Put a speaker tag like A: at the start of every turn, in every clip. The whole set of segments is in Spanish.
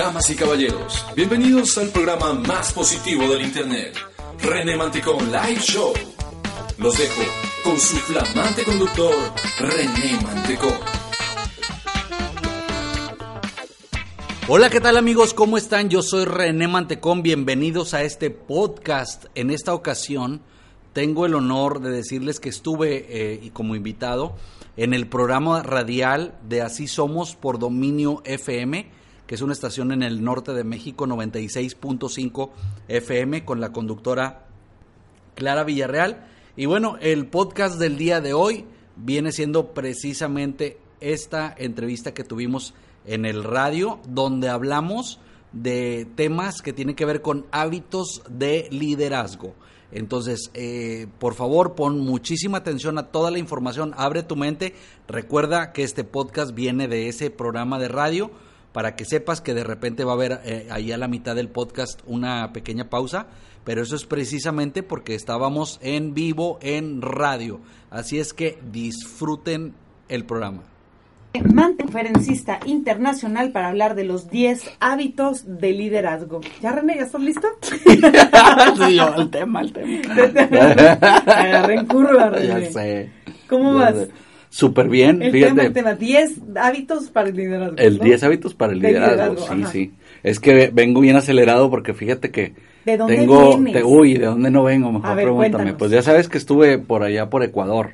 A: Damas y caballeros, bienvenidos al programa más positivo del Internet, René Mantecón Live Show. Los dejo con su flamante conductor, René Mantecón.
B: Hola, ¿qué tal amigos? ¿Cómo están? Yo soy René Mantecón, bienvenidos a este podcast. En esta ocasión tengo el honor de decirles que estuve eh, como invitado en el programa radial de Así Somos por Dominio FM que es una estación en el norte de México, 96.5 FM, con la conductora Clara Villarreal. Y bueno, el podcast del día de hoy viene siendo precisamente esta entrevista que tuvimos en el radio, donde hablamos de temas que tienen que ver con hábitos de liderazgo. Entonces, eh, por favor, pon muchísima atención a toda la información, abre tu mente, recuerda que este podcast viene de ese programa de radio para que sepas que de repente va a haber eh, ahí a la mitad del podcast una pequeña pausa, pero eso es precisamente porque estábamos en vivo en radio. Así es que disfruten el programa.
C: Conferencista internacional para hablar de los 10 hábitos de liderazgo. ¿Ya René, ya estás listo?
B: sí, yo, el tema, el tema.
C: Agarré en curva, René.
B: Ya sé.
C: ¿Cómo vas?
B: Súper bien,
C: el
B: fíjate.
C: Tema, el tema, 10 hábitos para el liderazgo.
B: El
C: ¿no?
B: 10 hábitos para el
C: De
B: liderazgo,
C: liderazgo,
B: sí,
C: ajá.
B: sí. Es que vengo bien acelerado porque fíjate que
C: ¿De dónde
B: tengo,
C: vienes?
B: te- uy, ¿de dónde no vengo? Mejor
C: A ver,
B: pregúntame.
C: cuéntanos.
B: Pues ya sabes que estuve por allá por Ecuador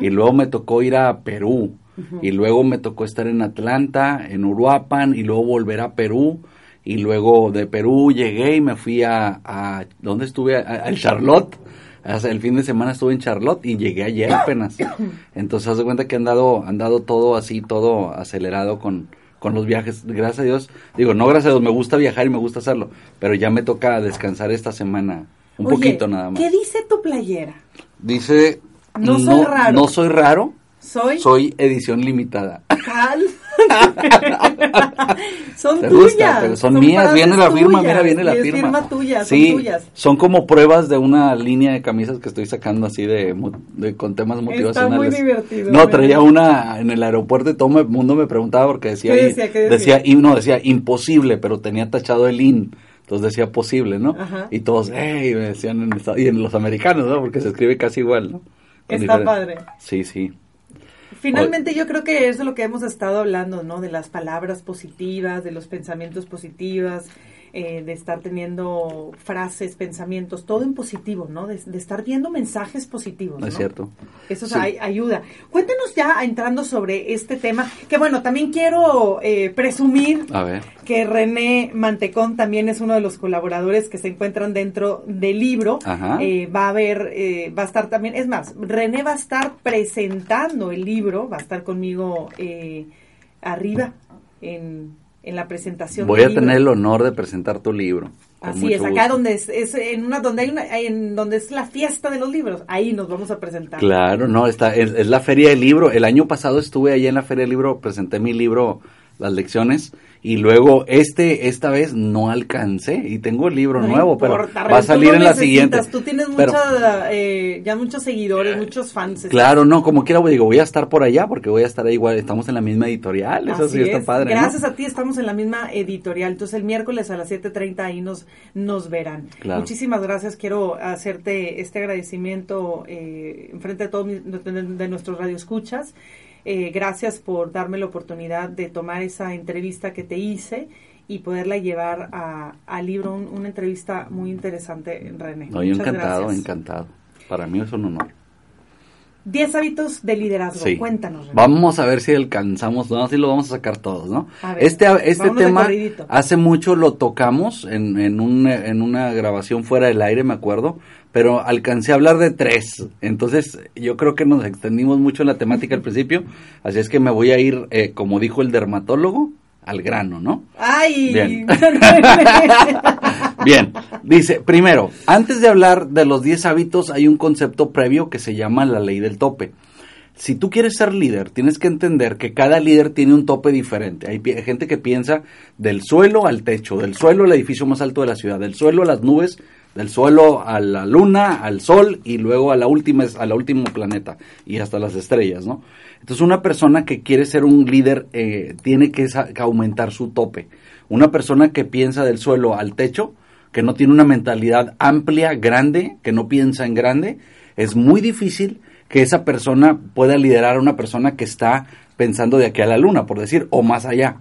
B: y luego me tocó ir a Perú y luego me tocó estar en Atlanta, en Uruapan y luego volver a Perú y luego de Perú llegué y me fui a, a ¿dónde estuve? A, a Charlotte. Hace- El fin de semana estuve en Charlotte y llegué ayer apenas. Entonces, haz de cuenta que han dado, han dado todo así, todo acelerado con, con los viajes. Gracias a Dios. Digo, no gracias a Dios, me gusta viajar y me gusta hacerlo. Pero ya me toca descansar esta semana. Un
C: Oye,
B: poquito nada más.
C: ¿Qué dice tu playera?
B: Dice,
C: No soy raro.
B: No soy raro,
C: Soy.
B: soy edición limitada.
C: Cal. son
B: ¿Te
C: tuyas.
B: gusta? Pero son, mías, viene la firma,
C: tuyas,
B: mira, viene la firma.
C: firma tuya,
B: sí,
C: son tuyas.
B: son como pruebas de una línea de camisas que estoy sacando así de, de- con temas motivacionales.
C: divertido,
B: No, traía una en el aeropuerto y todo el mundo me preguntaba porque decía,
C: ¿Qué decía? ¿Qué decía?
B: y no decía imposible, pero tenía tachado el in. Entonces decía posible, ¿no?
C: Ajá.
B: Y todos, hey, me decían en y en los americanos, ¿no? Porque se escribe casi igual, ¿no? Con
C: Está padre.
B: Sí, sí.
C: Finalmente yo creo que es lo que hemos estado hablando, ¿no? De las palabras positivas, de los pensamientos positivos, eh, de estar teniendo frases, pensamientos, todo en positivo, ¿no? De, de estar viendo mensajes positivos.
B: Es cierto.
C: Eso
B: Sí.
C: ay- ayuda. Cuéntanos ya entrando sobre este tema, que bueno, también quiero eh, presumir
B: A ver.
C: que René Mantecón también es uno de los colaboradores que se encuentran dentro del libro.
B: Ajá.
C: Eh, va a haber, eh, va a estar también, es más, René va a estar presentando el libro, va a estar conmigo arriba en, en la presentación.
B: Voy a
C: libro.
B: tener el honor de presentar tu libro.
C: Así es, acá donde es, es en una donde hay una en donde es la fiesta de los libros, ahí nos vamos a presentar.
B: Claro, no, está, es, es la feria del libro. El año pasado estuve allá en la feria del libro, presenté mi libro, las lecciones, y luego este, esta vez no alcancé y tengo el libro
C: No
B: nuevo, pero va a salir
C: no
B: en la siguiente.
C: Tú tienes
B: Pero-
C: mucha, eh, ya muchos seguidores, muchos fans.
B: Claro, no, como quiera, digo, voy a estar por allá porque voy a estar ahí igual, estamos en la misma editorial, eso sí está
C: es.
B: padre. ¿no?
C: Gracias a ti estamos en la misma editorial. Entonces el miércoles a las 7.30 ahí nos, nos verán.
B: Claro.
C: Muchísimas gracias. Quiero hacerte este agradecimiento eh, en frente de todos de, de nuestros radioescuchas. Eh, gracias por darme la oportunidad de tomar esa entrevista que te hice y poderla llevar a- al libro, un- una entrevista muy interesante, René.
B: No, yo encantado,
C: gracias.
B: encantado. Para mí es un honor.
C: 10 hábitos de liderazgo.
B: Sí.
C: Cuéntanos. René.
B: Vamos a ver si alcanzamos, no, si lo vamos a sacar todos, ¿no?
C: A ver,
B: este este tema hace mucho lo tocamos en, en, un, en una grabación fuera del aire, me acuerdo, pero alcancé a hablar de tres. Entonces, yo creo que nos extendimos mucho en la temática al principio, así es que me voy a ir, eh, como dijo el dermatólogo, al grano, ¿no?
C: Ay,
B: Bien. Bien, dice, primero, antes de hablar de los 10 hábitos, hay un concepto previo que se llama la ley del tope. Si tú quieres ser líder, tienes que entender que cada líder tiene un tope diferente. Hay gente que piensa del suelo al techo, del suelo al edificio más alto de la ciudad, del suelo a las nubes, del suelo a la luna, al sol y luego a la última, a la último planeta y hasta las estrellas, ¿no? Entonces una persona que quiere ser un líder eh, tiene que, que aumentar su tope. Una persona que piensa del suelo al techo, que no tiene una mentalidad amplia, grande, que no piensa en grande, es muy difícil que esa persona pueda liderar a una persona que está pensando de aquí a la luna, por decir, o más allá.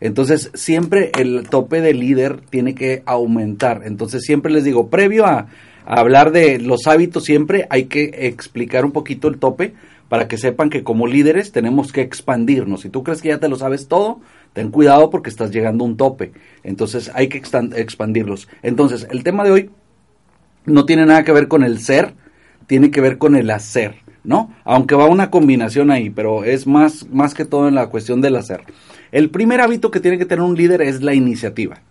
B: Entonces, siempre el tope de líder tiene que aumentar. Entonces, siempre les digo, previo a, hablar de los hábitos, siempre hay que explicar un poquito el tope para que sepan que como líderes tenemos que expandirnos. Si tú crees que ya te lo sabes todo, ten cuidado porque estás llegando a un tope. Entonces, hay que expandirlos. Entonces, el tema de hoy no tiene nada que ver con el ser, tiene que ver con el hacer, ¿no? Aunque va una combinación ahí, pero es más, más que todo en la cuestión del hacer. El primer hábito que tiene que tener un líder es la iniciativa.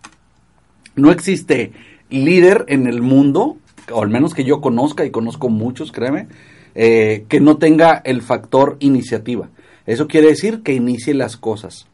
B: No existe líder en el mundo, o al menos que yo conozca, y conozco muchos, créeme, eh, que no tenga el factor iniciativa. Eso quiere decir que inicie las cosas.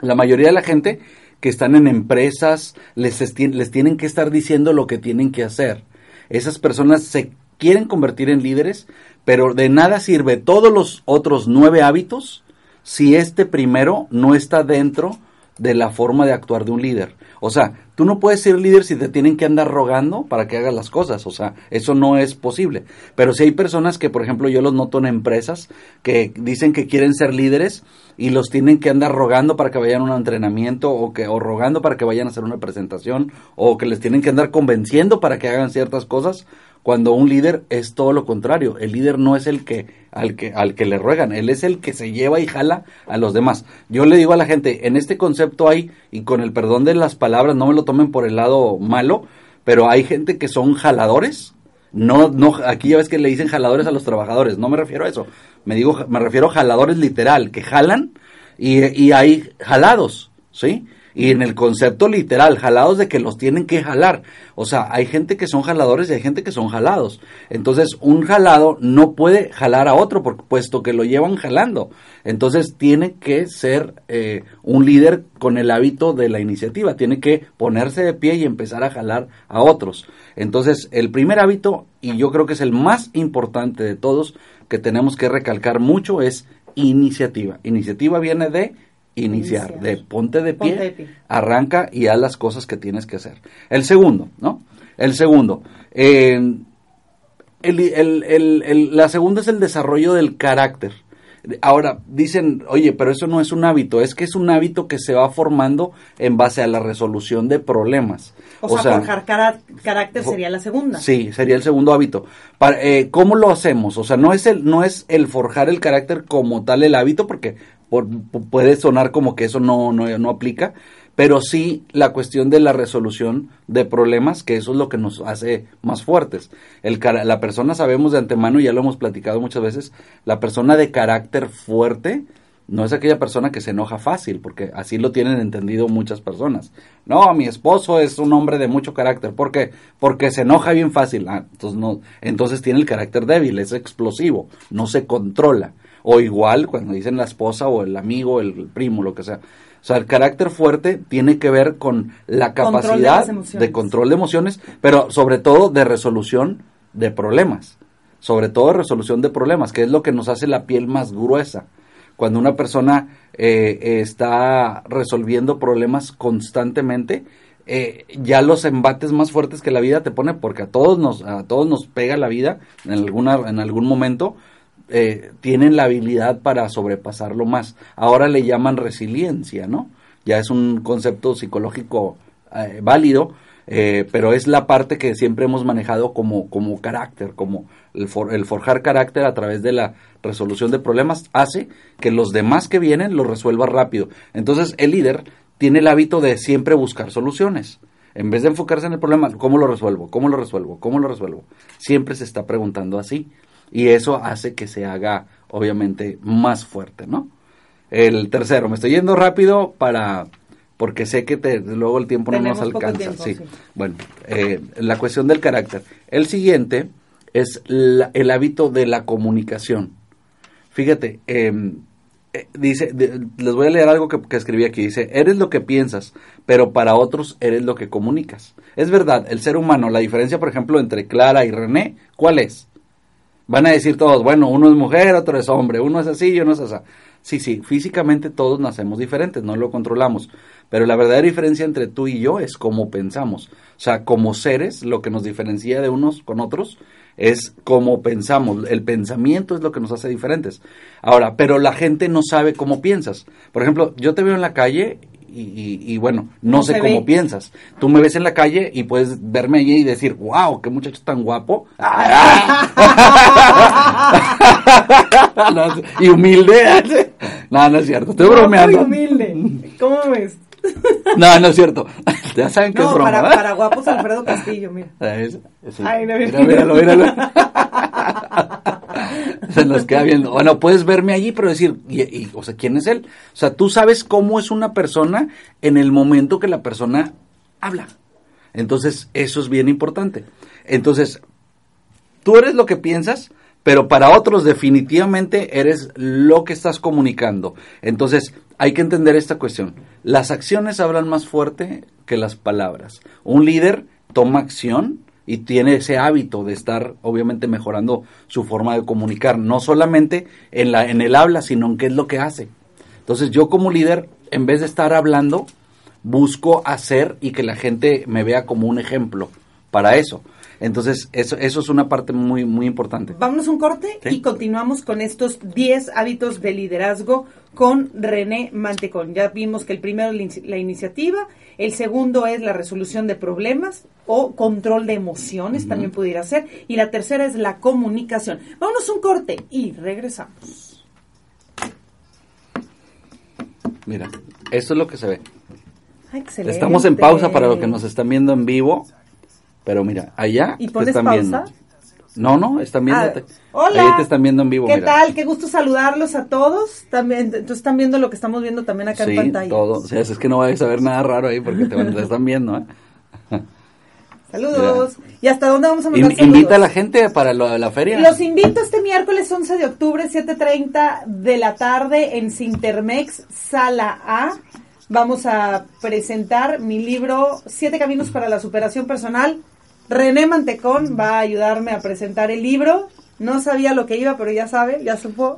B: La mayoría de la gente que están en empresas les, les tienen que estar diciendo lo que tienen que hacer. Esas personas se quieren convertir en líderes, pero de nada sirve todos los otros nueve hábitos si este primero no está dentro de la forma de actuar de un líder. O sea, tú no puedes ser líder si te tienen que andar rogando para que hagas las cosas. O sea, eso no es posible. Pero si hay personas que, por ejemplo, yo los noto en empresas que dicen que quieren ser líderes y los tienen que andar rogando para que vayan a un entrenamiento o que o rogando para que vayan a hacer una presentación o que les tienen que andar convenciendo para que hagan ciertas cosas cuando un líder es todo lo contrario el líder no es el que al que al que le ruegan él es el que se lleva y jala a los demás yo le digo a la gente en este concepto hay y con el perdón de las palabras no me lo tomen por el lado malo pero hay gente que son jaladores. No, no, aquí ya ves que le dicen jaladores a los trabajadores, no me refiero a eso, me digo, me refiero a jaladores literal, que jalan y, y hay jalados, ¿sí? Y en el concepto literal, jalados de que los tienen que jalar. O sea, hay gente que son jaladores y hay gente que son jalados. Entonces, un jalado no puede jalar a otro, por, puesto que lo llevan jalando. Entonces, tiene que ser eh, un líder con el hábito de la iniciativa. Tiene que ponerse de pie y empezar a jalar a otros. Entonces, el primer hábito, y yo creo que es el más importante de todos, que tenemos que recalcar mucho, es iniciativa. Iniciativa viene de iniciar,
C: Iniciar.
B: de ponte de pie,
C: Ponte de pie.
B: arranca y haz las cosas que tienes que hacer. El segundo, ¿no? El segundo. eh, el- el- el- la segunda es el desarrollo del carácter. Ahora, dicen, oye, pero eso no es un hábito, es que es un hábito que se va formando en base a la resolución de problemas.
C: O, sea, forjar carácter sería la segunda.
B: Sí, sería el segundo hábito. Para, eh, ¿Cómo lo hacemos? O sea, no es, el, no es el forjar el carácter como tal el hábito, porque puede sonar como que eso no, no, no aplica, pero sí la cuestión de la resolución de problemas, que eso es lo que nos hace más fuertes. El, la persona, sabemos de antemano, y ya lo hemos platicado muchas veces, la persona de carácter fuerte no es aquella persona que se enoja fácil, porque así lo tienen entendido muchas personas. No, mi esposo es un hombre de mucho carácter, ¿por qué? Porque se enoja bien fácil. Ah, entonces, no, entonces tiene el carácter débil, es explosivo, no se controla. O igual cuando dicen la esposa o el amigo, el primo, lo que sea. O sea, el carácter fuerte tiene que ver con la
C: Control de
B: capacidad
C: emociones.
B: de control de emociones, pero sobre todo de resolución de problemas. Sobre todo de resolución de problemas, que es lo que nos hace la piel más gruesa. Cuando una persona eh, eh, está resolviendo problemas constantemente, eh, ya los embates más fuertes que la vida te pone, porque a todos nos, a todos nos pega la vida en, alguna, en algún momento, eh, tienen la habilidad para sobrepasarlo más. Ahora le llaman resiliencia, ¿no? Ya es un concepto psicológico eh, válido, Eh, pero es la parte que siempre hemos manejado como, como carácter, como el, el, forjar carácter a través de la resolución de problemas hace que los demás que vienen lo resuelva rápido. Entonces el líder tiene el hábito de siempre buscar soluciones. En vez de enfocarse en el problema, ¿cómo lo resuelvo? ¿Cómo lo resuelvo? ¿Cómo lo resuelvo? Siempre se está preguntando así. Y eso hace que se haga, obviamente, más fuerte, ¿no? El tercero, me estoy yendo rápido para porque sé que te, luego el tiempo no nos alcanza. sí. Bueno, eh, la cuestión del carácter. El siguiente es el hábito de la comunicación. Fíjate, em, eh, dice, les voy a leer algo que, que, escribí aquí. Dice, eres lo que piensas, pero para otros eres lo que comunicas. Es verdad, el ser humano, la diferencia, por ejemplo, entre Clara y René, ¿cuál es? Van a decir todos, bueno, uno es mujer, otro es hombre, uno es así y uno es así. Sí, sí, físicamente todos nacemos diferentes, no lo controlamos. Pero la verdadera diferencia entre tú y yo es cómo pensamos. O sea, como seres, lo que nos diferencia de unos con otros es cómo pensamos. El pensamiento es lo que nos hace diferentes. Ahora, pero la gente no sabe cómo piensas. Por ejemplo, yo te veo en la calle y, bueno, no, sé cómo piensas. Tú me ves en la calle y puedes verme allí y decir, wow, qué muchacho tan guapo. y humilde. no, no es cierto, estoy bromeando.
C: Muy humilde. ¿Cómo ves?
B: No, no es cierto. Ya saben que
C: no,
B: es broma.
C: Para, para guapos Alfredo Castillo, mira.
B: Ay, no, mira, míralo, míralo. Se nos queda viendo. Bueno, puedes verme allí, pero decir, y, o sea, ¿quién es él? O sea, tú sabes cómo es una persona en el momento que la persona habla. Entonces, eso es bien importante. Entonces, tú eres lo que piensas, pero para otros definitivamente eres lo que estás comunicando. Entonces, hay que entender esta cuestión. Las acciones hablan más fuerte que las palabras. Un líder toma acción y tiene ese hábito de estar obviamente mejorando su forma de comunicar, no solamente en la en el habla, sino en qué es lo que hace. Entonces, yo como líder en vez de estar hablando, busco hacer y que la gente me vea como un ejemplo para eso. Entonces, eso, eso es una parte muy, muy importante.
C: Vámonos un corte y continuamos con estos 10 hábitos de liderazgo con René Mantecón. Ya vimos que el primero es la iniciativa, el segundo es la resolución de problemas o control de emociones, también pudiera ser, y la tercera es la comunicación. Vámonos un corte y regresamos.
B: Mira, eso es lo que se ve. Excelente. Estamos en pausa para los que nos están viendo en vivo. Pero mira, allá
C: ¿Y pones están pausa?
B: No, no, están viendo. Ah,
C: hola.
B: Ahí te están viendo en vivo.
C: ¿Qué tal? Qué gusto saludarlos a todos. También, entonces están viendo lo que estamos viendo también acá en pantalla.
B: todo. O sea, es que no vayas a ver nada raro ahí porque te, están viendo, ¿eh?
C: Saludos. ¿Y hasta dónde vamos a mandar
B: In, Invita a la gente para lo de la feria.
C: Los invito este miércoles 11 de octubre, 7.30 de la tarde en Sintermex, Sala A. Vamos a presentar mi libro Siete Caminos para la Superación Personal René Mantecón va a ayudarme a presentar el libro. No sabía lo que iba, pero ya sabe, ya supo.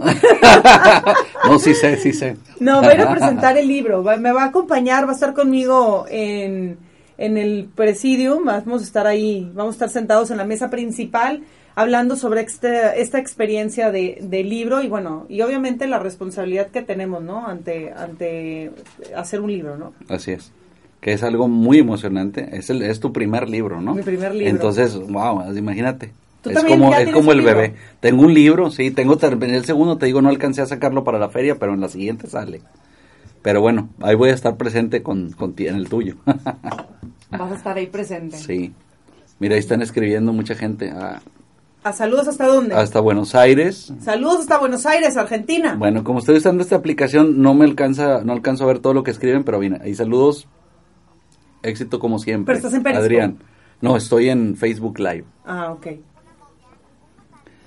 B: no, sí sé, sí sé.
C: No, voy a ir a presentar el libro. me va a acompañar, va a estar conmigo en, en el presidium. Vamos a estar ahí, vamos a estar sentados en la mesa principal hablando sobre este, esta experiencia de, de, libro y bueno, y obviamente la responsabilidad que tenemos, ¿no? Ante, ante hacer un libro, ¿no?
B: Así es que es algo muy emocionante. Es, el, es tu primer libro, ¿no?
C: Mi primer libro.
B: Entonces, wow, imagínate. Es como, es como el bebé. Tengo un libro, sí, tengo el segundo, te digo, no alcancé a sacarlo para la feria, pero en la siguiente sale. Pero bueno, ahí voy a estar presente con, con en el tuyo.
C: Vas a estar ahí presente.
B: Sí. Mira, ahí están escribiendo mucha gente.
C: Ah. ¿A saludos hasta dónde?
B: Hasta Buenos Aires.
C: Saludos hasta Buenos Aires, Argentina.
B: Bueno, como estoy usando esta aplicación, no me alcanza, no alcanzo a ver todo lo que escriben, pero bien, ahí saludos Éxito como siempre.
C: Pero estás en Periscope.
B: Adrián. No, estoy en Facebook Live.
C: Ah, ok.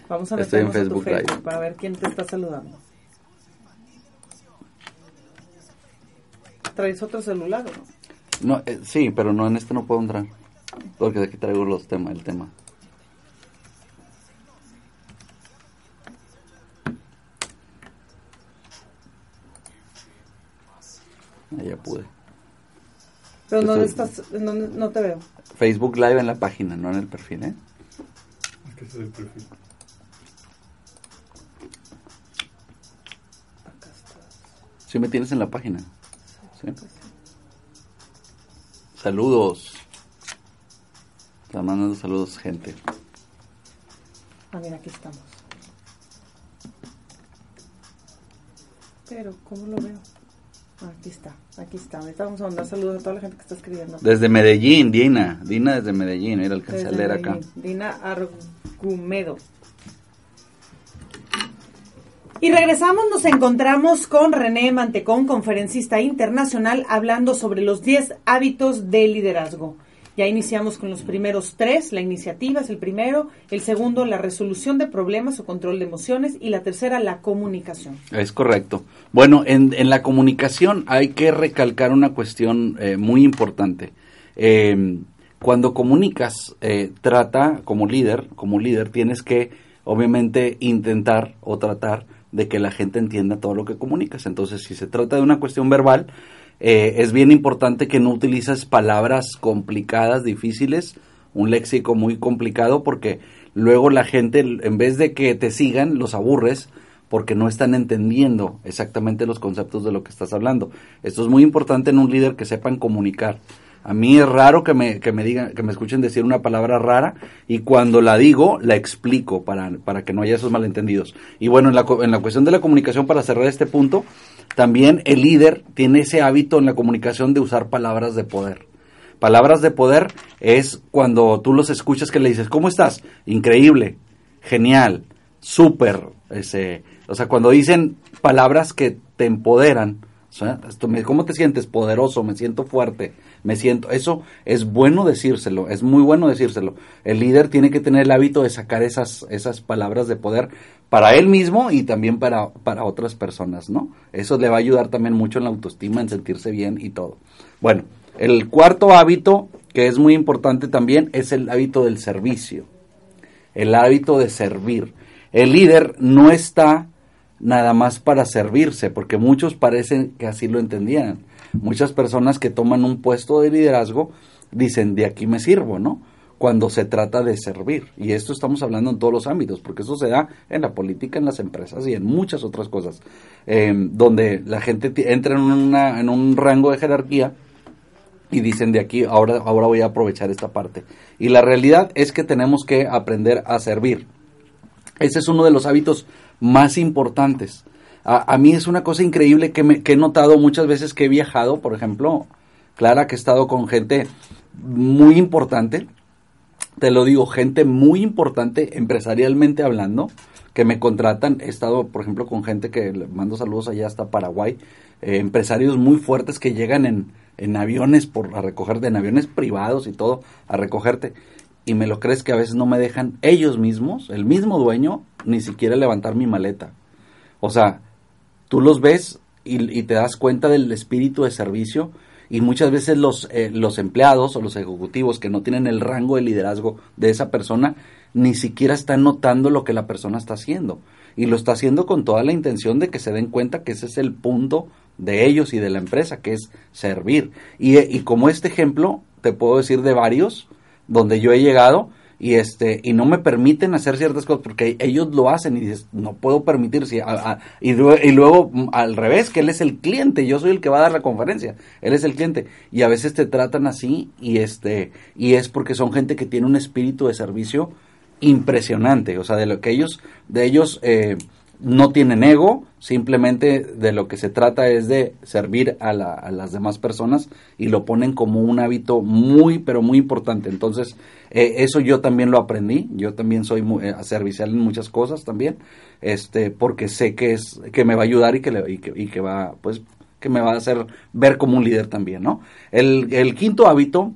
C: Vamos a estoy en Facebook, Live. para ver quién te está saludando. ¿Traes otro celular o
B: no? No, eh, sí, pero no en este no puedo entrar. Porque aquí traigo los temas, el tema. Ahí ya pude.
C: ¿Pero dónde estás? ¿Dónde, no te veo.
B: Facebook Live en la página, no en el perfil, ¿eh? ¿Qué es el perfil? Sí me tienes en la página. ¿Sí? Saludos. Están mandando saludos, gente.
C: Ah, mira, aquí estamos. Pero, ¿cómo lo veo? Aquí está, aquí está. Ahorita vamos a mandar saludos a toda la gente que está escribiendo.
B: Desde Medellín, Dina. Dina desde Medellín, era el que
C: Desde
B: a leer acá.
C: Dina Argumedo. Y regresamos, nos encontramos con René Mantecón, conferencista internacional, hablando sobre los 10 hábitos de liderazgo. Ya iniciamos con los primeros tres, la iniciativa es el primero, el segundo, la resolución de problemas o control de emociones y la tercera, la comunicación.
B: Es correcto. Bueno, en, en la comunicación hay que recalcar una cuestión eh, muy importante. Eh, cuando comunicas, eh, trata como líder, como líder, tienes que obviamente intentar o tratar de que la gente entienda todo lo que comunicas. Entonces, si se trata de una cuestión verbal, eh, es bien importante que no utilices palabras complicadas, difíciles, un léxico muy complicado, porque luego la gente, en vez de que te sigan, los aburres porque no están entendiendo exactamente los conceptos de lo que estás hablando. Esto es muy importante en un líder que sepan comunicar. A mí es raro que me, que me digan, que me escuchen decir una palabra rara y cuando la digo la explico para, para que no haya esos malentendidos. Y bueno, en la, en la cuestión de la comunicación, para cerrar este punto, también el líder tiene ese hábito en la comunicación de usar palabras de poder. Palabras de poder es cuando tú los escuchas que le dices, ¿cómo estás? Increíble, genial, súper. Ese, o sea, cuando dicen palabras que te empoderan, ¿cómo te sientes? Poderoso, me siento fuerte, me siento... Eso es bueno decírselo, es muy bueno decírselo. El líder tiene que tener el hábito de sacar esas, esas palabras de poder para él mismo y también para, para otras personas, ¿no? Eso le va a ayudar también mucho en la autoestima, en sentirse bien y todo. Bueno, el cuarto hábito, que es muy importante también, es el hábito del servicio el hábito de servir. El líder no está nada más para servirse, porque muchos parecen que así lo entendían. Muchas personas que toman un puesto de liderazgo dicen, de aquí me sirvo, ¿no? Cuando se trata de servir. Y esto estamos hablando en todos los ámbitos, porque eso se da en la política, en las empresas y en muchas otras cosas, eh, donde la gente entra en, una, en un rango de jerarquía y dicen de aquí ahora ahora voy a aprovechar esta parte y la realidad es que tenemos que aprender a servir ese es uno de los hábitos más importantes a, mí es una cosa increíble que, me, que he notado muchas veces que he viajado por ejemplo Clara que he estado con gente muy importante te lo digo, gente muy importante empresarialmente hablando, que me contratan. He estado, por ejemplo, con gente que le mando saludos allá hasta Paraguay, eh, empresarios muy fuertes que llegan en, en aviones por a recogerte, en aviones privados y todo, a recogerte. Y me lo crees que a veces no me dejan ellos mismos, el mismo dueño, ni siquiera levantar mi maleta. O sea, tú los ves y, te das cuenta del espíritu de servicio y muchas veces los, eh, los empleados o los ejecutivos que no tienen el rango de liderazgo de esa persona ni siquiera están notando lo que la persona está haciendo. Y lo está haciendo con toda la intención de que se den cuenta que ese es el punto de ellos y de la empresa que es servir. Y, y como este ejemplo te puedo decir de varios donde yo he llegado y este y no me permiten hacer ciertas cosas porque ellos lo hacen y dices no puedo permitir si a- y, y luego mm, al revés que él es el cliente yo soy el que va a dar la conferencia él es el cliente y a veces te tratan así y este y es porque son gente que tiene un espíritu de servicio impresionante o sea de lo que ellos de ellos eh, no tienen ego, simplemente de lo que se trata es de servir a, la- a las demás personas y lo ponen como un hábito muy, pero muy importante. Entonces, eh, eso yo también lo aprendí, yo también soy muy, eh, servicial en muchas cosas también, este, porque sé que es, que me va a ayudar y que, le- y que, y que va, pues, que me va a hacer ver como un líder también, ¿no? El, quinto hábito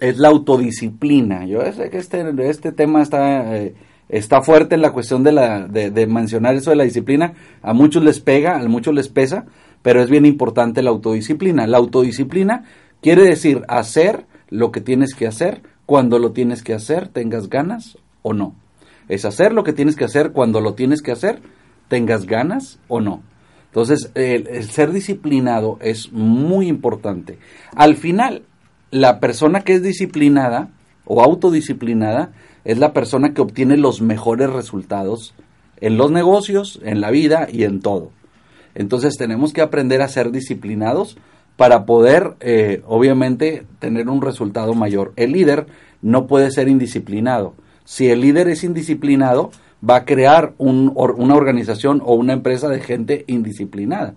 B: es la autodisciplina. Yo sé que este, este tema está, eh, está fuerte en la cuestión de, la, de, mencionar eso de la disciplina. A muchos les pega, a muchos les pesa, pero es bien importante la autodisciplina. La autodisciplina quiere decir hacer lo que tienes que hacer cuando lo tienes que hacer, tengas ganas o no. Es hacer lo que tienes que hacer cuando lo tienes que hacer, tengas ganas o no. Entonces, el ser disciplinado es muy importante. Al final, la persona que es disciplinada o autodisciplinada es la persona que obtiene los mejores resultados en los negocios, en la vida y en todo. Entonces tenemos que aprender a ser disciplinados para poder, eh, obviamente, tener un resultado mayor. El líder no puede ser indisciplinado. Si el líder es indisciplinado, va a crear un, una organización o una empresa de gente indisciplinada.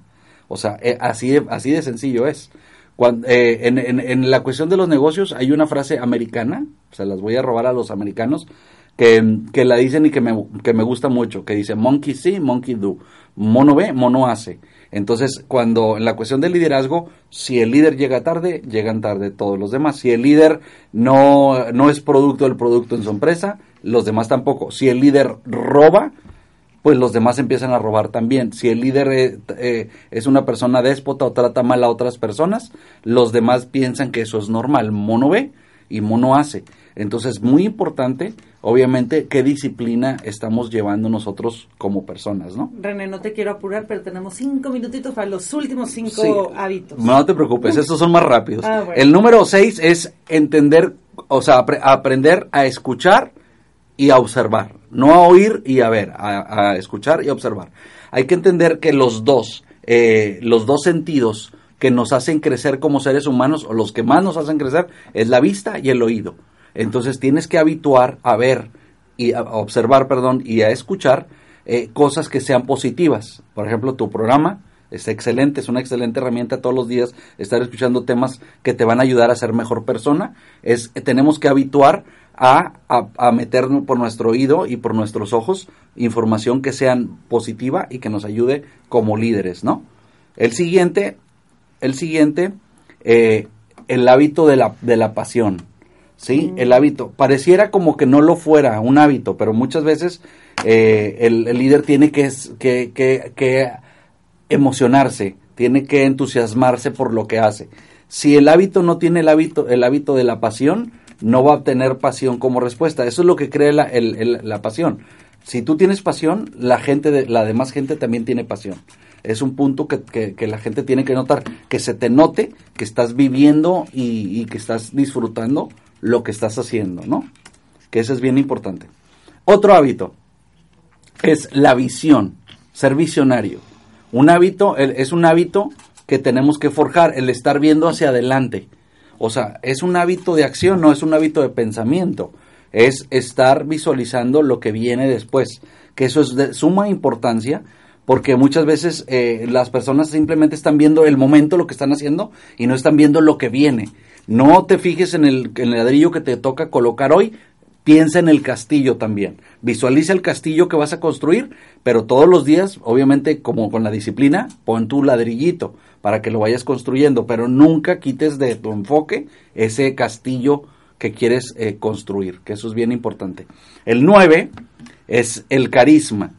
B: O sea, eh, así, así de sencillo es. Cuando, eh, en, en, la cuestión de los negocios hay una frase americana, se las voy a robar a los americanos, que, que la dicen y que me, que me gusta mucho, que dice monkey see, monkey do. Mono ve, mono hace. Entonces, cuando en la cuestión del liderazgo, si el líder llega tarde, llegan tarde todos los demás. Si el líder no, no es producto del producto en su empresa, los demás tampoco. Si el líder roba, pues los demás empiezan a robar también. Si el líder eh, eh, es una persona déspota o trata mal a otras personas, los demás piensan que eso es normal. Mono ve y mono hace. Entonces, muy importante, obviamente, qué disciplina estamos llevando nosotros como personas, ¿no?
C: René, no te quiero apurar, pero tenemos cinco minutitos para los últimos cinco hábitos.
B: No te preocupes, estos son más rápidos. Ah, El número seis es entender, o sea, aprender a escuchar y a observar. No a oír y a ver, a, escuchar y a observar. Hay que entender que los dos, eh, los dos sentidos que nos hacen crecer como seres humanos, o los que más nos hacen crecer, es la vista y el oído. Entonces tienes que habituar a ver y a observar, perdón, y a escuchar eh, cosas que sean positivas. Por ejemplo, tu programa es excelente, es una excelente herramienta todos los días estar escuchando temas que te van a ayudar a ser mejor persona. Es tenemos que habituar a, a, a meter por nuestro oído y por nuestros ojos información que sean positiva y que nos ayude como líderes, ¿no? El siguiente, el siguiente, eh, el hábito de la, de la pasión. ¿sí? El hábito. Pareciera como que no lo fuera un hábito, pero muchas veces eh, el, líder tiene que, que, que, emocionarse, tiene que entusiasmarse por lo que hace. Si el hábito no tiene el hábito, el hábito de la pasión, no va a obtener pasión como respuesta. Eso es lo que cree la, la pasión. Si tú tienes pasión, la gente, de, la demás gente también tiene pasión. Es un punto que, que, la gente tiene que notar, que se te note que estás viviendo y que estás disfrutando lo que estás haciendo, ¿no? Que eso es bien importante. Otro hábito es la visión, ser visionario. Un hábito es un hábito que tenemos que forjar, el estar viendo hacia adelante. O sea, es un hábito de acción, no es un hábito de pensamiento. Es estar visualizando lo que viene después. Que eso es de suma importancia porque muchas veces eh, las personas simplemente están viendo el momento, lo que están haciendo, y no están viendo lo que viene. No te fijes en el, ladrillo que te toca colocar hoy, piensa en el castillo también. Visualiza el castillo que vas a construir, pero todos los días, obviamente como con la disciplina, pon tu ladrillito para que lo vayas construyendo, pero nunca quites de tu enfoque ese castillo que quieres eh, construir, que eso es bien importante. El 9 es el carisma,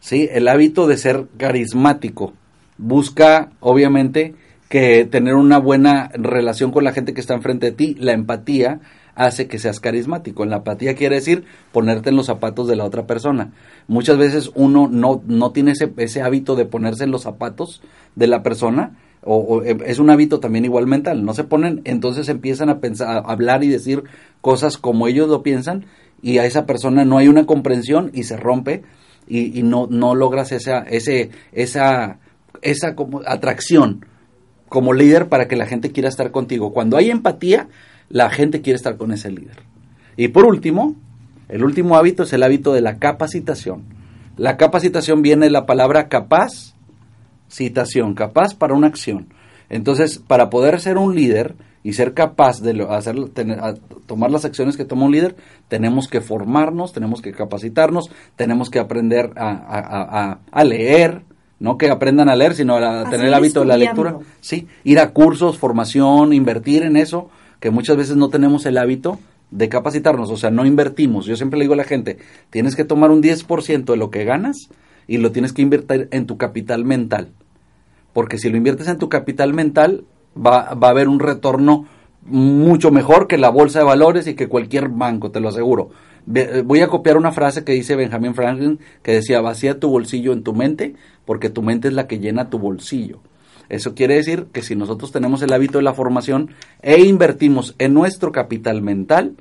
B: ¿sí? el hábito de ser carismático. Busca, obviamente, que tener una buena relación con la gente que está enfrente de ti, la empatía hace que seas carismático. La empatía quiere decir ponerte en los zapatos de la otra persona. Muchas veces uno no, no tiene ese, ese hábito de ponerse en los zapatos de la persona, o, eh, es un hábito también igual mental. No se ponen, entonces empiezan a pensar, a hablar y decir cosas como ellos lo piensan, y a esa persona no hay una comprensión y se rompe y, y no, no logras esa, ese, esa, esa como atracción como líder para que la gente quiera estar contigo. Cuando hay empatía, la gente quiere estar con ese líder. Y por último, el último hábito es el hábito de la capacitación. La capacitación viene de la palabra capaz, citación, capaz para una acción. Entonces, para poder ser un líder y ser capaz de hacer, tomar las acciones que toma un líder, tenemos que formarnos, tenemos que capacitarnos, tenemos que aprender a, a leer, no que aprendan a leer, sino a, tener el hábito de la lectura. Sí, ir a cursos, formación, invertir en eso, que muchas veces no tenemos el hábito de capacitarnos, o sea, no invertimos. Yo siempre le digo a la gente, tienes que tomar un 10% de lo que ganas y lo tienes que invertir en tu capital mental. Porque si lo inviertes en tu capital mental, va, va a haber un retorno mucho mejor que la bolsa de valores y que cualquier banco, te lo aseguro. Eh, voy a copiar una frase que dice Benjamin Franklin que decía, vacía tu bolsillo en tu mente porque tu mente es la que llena tu bolsillo. Eso quiere decir que si nosotros tenemos el hábito de la formación e invertimos en nuestro capital mental,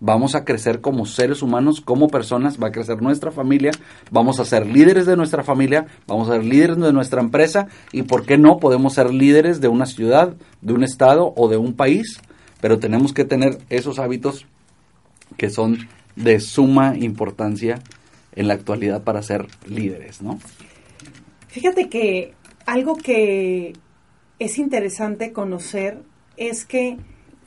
B: vamos a crecer como seres humanos, como personas, va a crecer nuestra familia, vamos a ser líderes de nuestra familia, vamos a ser líderes de nuestra empresa y, ¿por qué no? Podemos ser líderes de una ciudad, de un estado o de un país, pero tenemos que tener esos hábitos que son de suma importancia en la actualidad para ser líderes, ¿no?
C: Fíjate que algo que es interesante conocer es que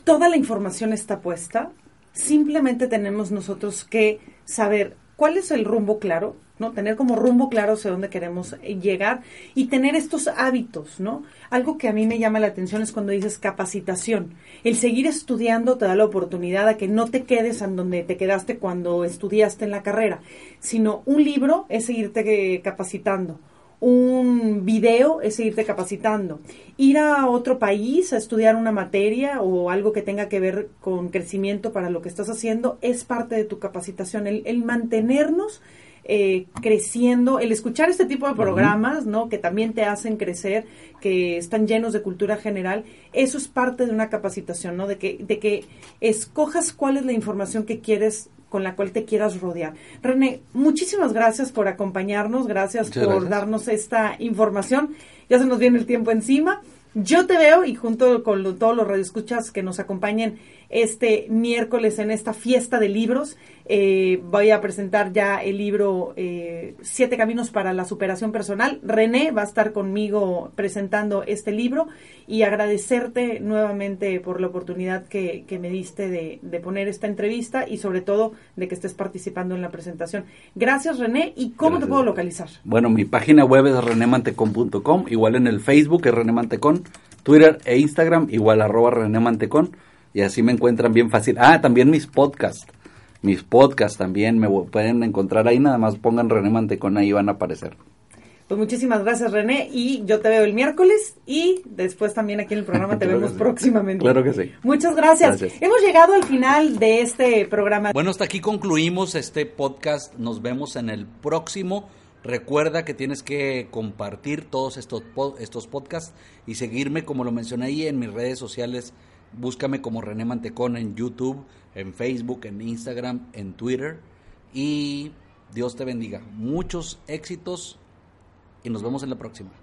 C: toda la información está puesta, simplemente tenemos nosotros que saber cuál es el rumbo claro, ¿no? Tener como rumbo claro hacia dónde queremos eh, llegar y tener estos hábitos, ¿no? Algo que a mí me llama la atención es cuando dices capacitación. El seguir estudiando te da la oportunidad a que no te quedes en donde te quedaste cuando estudiaste en la carrera, sino un libro es seguirte eh, capacitando un video es seguirte capacitando. Ir a otro país a estudiar una materia o algo que tenga que ver con crecimiento para lo que estás haciendo es parte de tu capacitación. El, mantenernos eh, creciendo, el escuchar este tipo de programas, ¿no? Que también te hacen crecer, que están llenos de cultura general, eso es parte de una capacitación, ¿no? De que, de que escojas cuál es la información que quieres con la cual te quieras rodear. René, muchísimas gracias por acompañarnos, gracias por darnos esta información. Ya se nos viene el tiempo encima. Yo te veo y junto con todos los radioescuchas que nos acompañen este miércoles en esta fiesta de libros, eh, voy a presentar ya el libro eh, Siete Caminos para la Superación Personal. René va a estar conmigo presentando este libro y agradecerte nuevamente por la oportunidad que, me diste de, de, poner esta entrevista y sobre todo de que estés participando en la presentación. Gracias René y ¿cómo te puedo localizar?
B: Bueno, mi página web es renemantecon.com, igual en el Facebook es René Twitter e Instagram igual arroba René y así me encuentran bien fácil. Ah, también mis podcasts mis podcasts también me pueden encontrar ahí, nada más pongan René Mantecón, ahí van a aparecer.
C: Pues muchísimas gracias René y yo te veo el miércoles y después también aquí en el programa te vemos próximamente.
B: Claro que sí.
C: Muchas gracias. Hemos llegado al final de este programa.
B: Bueno, hasta aquí concluimos este podcast. Nos vemos en el próximo. Recuerda que tienes que compartir todos estos, estos podcasts y seguirme, como lo mencioné ahí, en mis redes sociales Búscame como René Mantecón en YouTube, en Facebook, en Instagram, en Twitter. Y Dios te bendiga. Muchos éxitos y nos vemos en la próxima.